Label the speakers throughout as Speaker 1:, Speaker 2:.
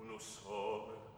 Speaker 1: unus homo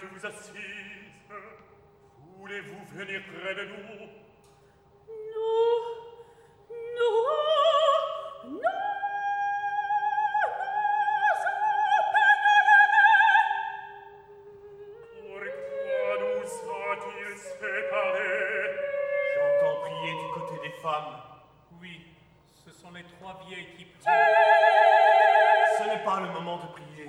Speaker 2: Vous
Speaker 3: assise? Voulez-vous venir près de nous?
Speaker 4: Nous Nous Nous
Speaker 3: Pourquoi nous sont-ils séparés?
Speaker 1: J'entends prier du côté des femmes.
Speaker 4: Oui, ce sont les trois vieilles qui prient.
Speaker 1: Ce n'est pas le moment de prier.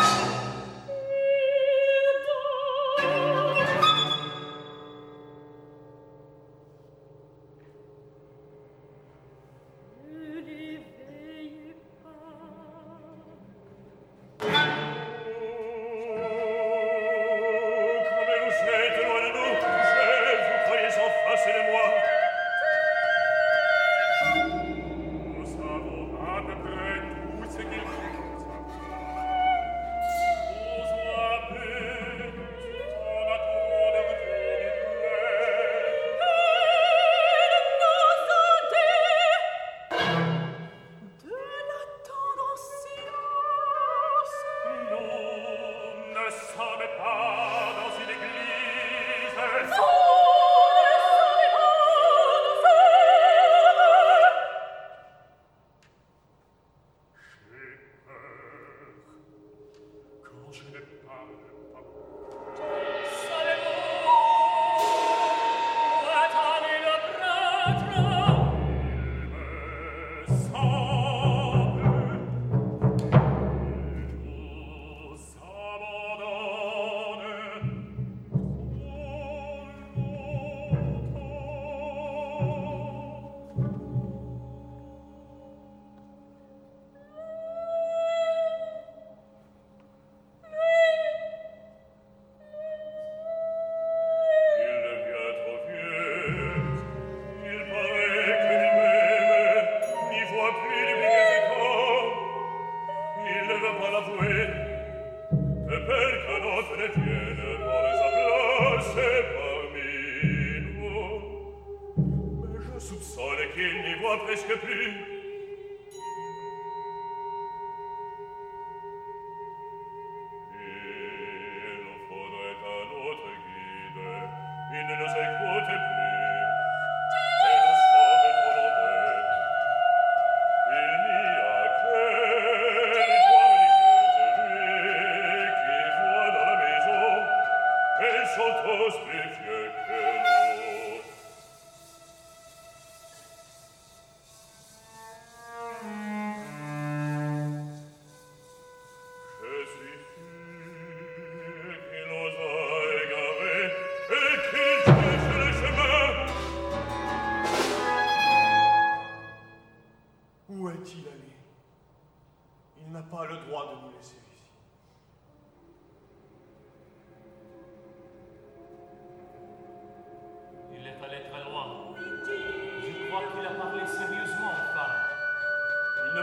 Speaker 1: sub sole che ne presque plus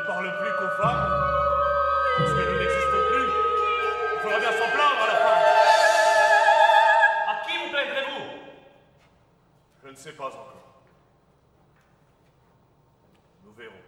Speaker 1: parle plus qu'aux femmes, parce que nous n'existons plus. Il faudra bien s'en plaindre à la fin.
Speaker 2: À qui vous plaindrez-vous?
Speaker 1: Je ne sais pas encore. Nous verrons.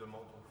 Speaker 1: demandons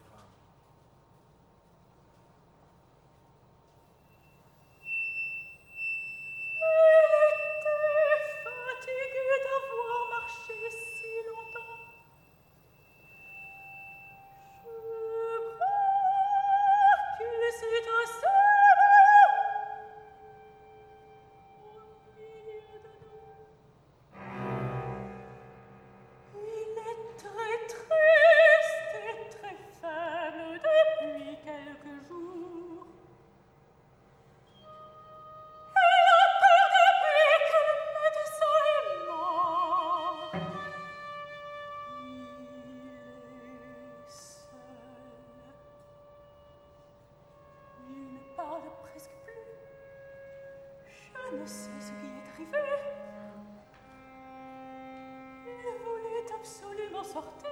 Speaker 4: Absolument sortir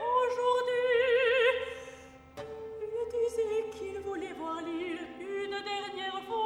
Speaker 4: aujourd'hui. Il disait qu'il voulait voir l'île une dernière fois.